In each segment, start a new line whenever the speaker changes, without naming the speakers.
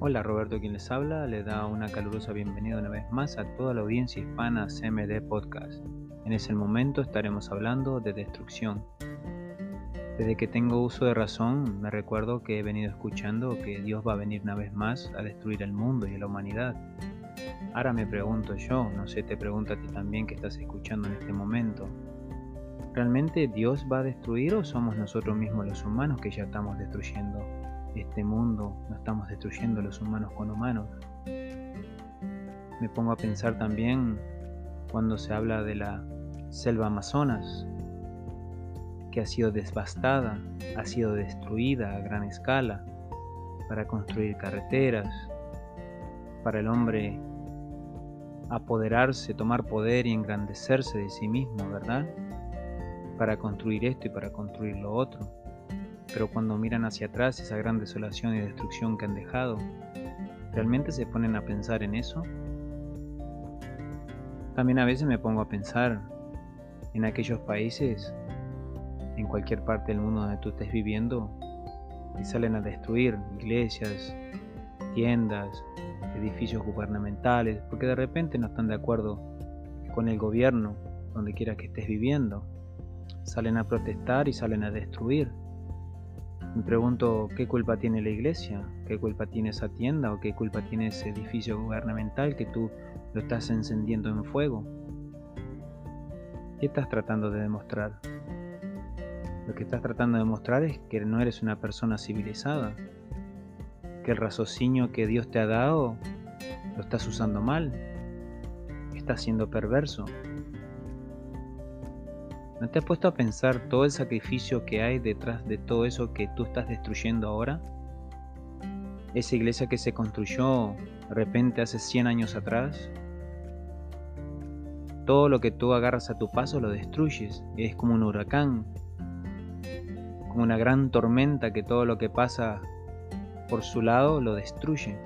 Hola, Roberto quien les habla, le da una calurosa bienvenida una vez más a toda la audiencia hispana CMD Podcast. En ese momento estaremos hablando de destrucción. Desde que tengo uso de razón, me recuerdo que he venido escuchando que Dios va a venir una vez más a destruir el mundo y a la humanidad. Ahora me pregunto yo, no sé, te pregunto a ti también que estás escuchando en este momento. ¿Realmente Dios va a destruir o somos nosotros mismos los humanos que ya estamos destruyendo? Este mundo no estamos destruyendo los humanos con humanos. Me pongo a pensar también cuando se habla de la selva amazonas, que ha sido devastada, ha sido destruida a gran escala para construir carreteras, para el hombre apoderarse, tomar poder y engrandecerse de sí mismo, ¿verdad? Para construir esto y para construir lo otro pero cuando miran hacia atrás esa gran desolación y destrucción que han dejado, ¿realmente se ponen a pensar en eso? También a veces me pongo a pensar en aquellos países, en cualquier parte del mundo donde tú estés viviendo, y salen a destruir iglesias, tiendas, edificios gubernamentales, porque de repente no están de acuerdo con el gobierno, donde quiera que estés viviendo. Salen a protestar y salen a destruir. Me pregunto qué culpa tiene la iglesia, qué culpa tiene esa tienda o qué culpa tiene ese edificio gubernamental que tú lo estás encendiendo en fuego. ¿Qué estás tratando de demostrar? Lo que estás tratando de demostrar es que no eres una persona civilizada, que el raciocinio que Dios te ha dado lo estás usando mal, estás siendo perverso. ¿No te has puesto a pensar todo el sacrificio que hay detrás de todo eso que tú estás destruyendo ahora? Esa iglesia que se construyó de repente hace 100 años atrás. Todo lo que tú agarras a tu paso lo destruyes. Es como un huracán, como una gran tormenta que todo lo que pasa por su lado lo destruye.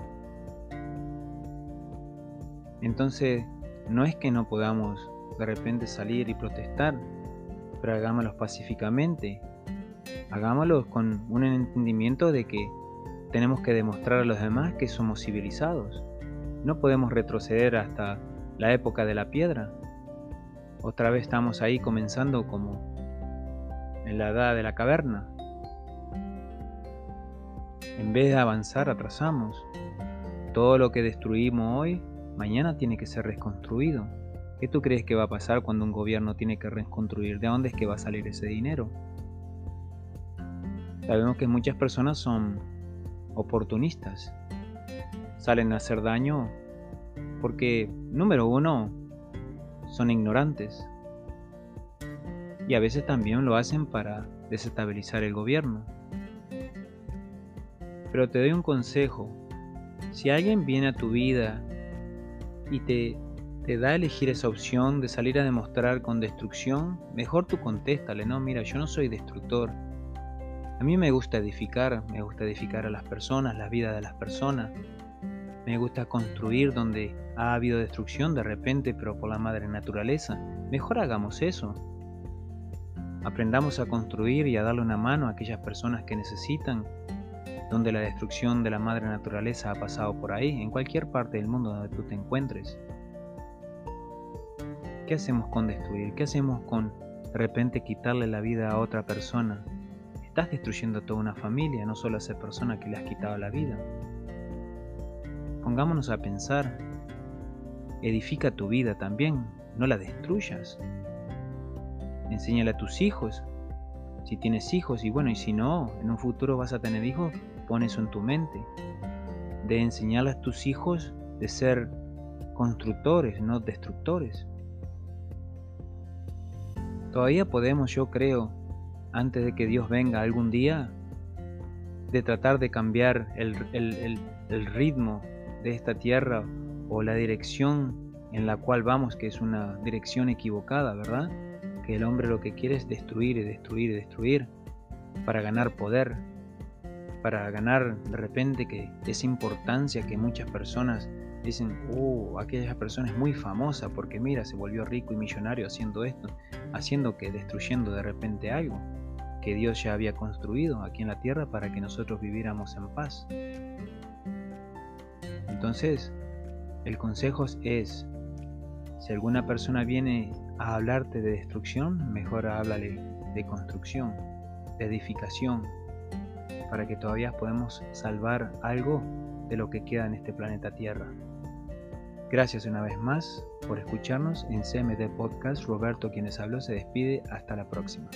Entonces, no es que no podamos de repente salir y protestar, pero hagámoslo pacíficamente. Hagámoslo con un entendimiento de que tenemos que demostrar a los demás que somos civilizados. No podemos retroceder hasta la época de la piedra. Otra vez estamos ahí comenzando como en la edad de la caverna. En vez de avanzar, atrasamos. Todo lo que destruimos hoy, mañana tiene que ser reconstruido. ¿Qué tú crees que va a pasar cuando un gobierno tiene que reconstruir? ¿De dónde es que va a salir ese dinero? Sabemos que muchas personas son oportunistas. Salen a hacer daño porque, número uno, son ignorantes. Y a veces también lo hacen para desestabilizar el gobierno. Pero te doy un consejo. Si alguien viene a tu vida y te te da a elegir esa opción de salir a demostrar con destrucción, mejor tú contéstale, no, mira, yo no soy destructor. A mí me gusta edificar, me gusta edificar a las personas, la vida de las personas. Me gusta construir donde ha habido destrucción de repente, pero por la madre naturaleza. Mejor hagamos eso. Aprendamos a construir y a darle una mano a aquellas personas que necesitan, donde la destrucción de la madre naturaleza ha pasado por ahí, en cualquier parte del mundo donde tú te encuentres. ¿Qué hacemos con destruir? ¿Qué hacemos con de repente quitarle la vida a otra persona? Estás destruyendo a toda una familia, no solo a esa persona que le has quitado la vida. Pongámonos a pensar, edifica tu vida también, no la destruyas. Enséñale a tus hijos, si tienes hijos, y bueno, y si no, en un futuro vas a tener hijos, pon eso en tu mente. De enseñarle a tus hijos de ser constructores, no destructores. Todavía podemos, yo creo, antes de que Dios venga algún día, de tratar de cambiar el, ritmo de esta tierra o la dirección en la cual vamos, que es una dirección equivocada, ¿verdad? Que el hombre lo que quiere es destruir y destruir y destruir para ganar poder, para ganar de repente que esa importancia que muchas personas dicen, oh, aquella persona es muy famosa porque mira, se volvió rico y millonario haciendo esto, haciendo que destruyendo de repente algo que Dios ya había construido aquí en la tierra para que nosotros viviéramos en paz. Entonces, el consejo es, si alguna persona viene a hablarte de destrucción, mejor háblale de construcción, de edificación, para que todavía podamos salvar algo de lo que queda en este planeta Tierra. Gracias una vez más por escucharnos en CMD Podcast. Roberto, quienes habló, se despide. Hasta la próxima.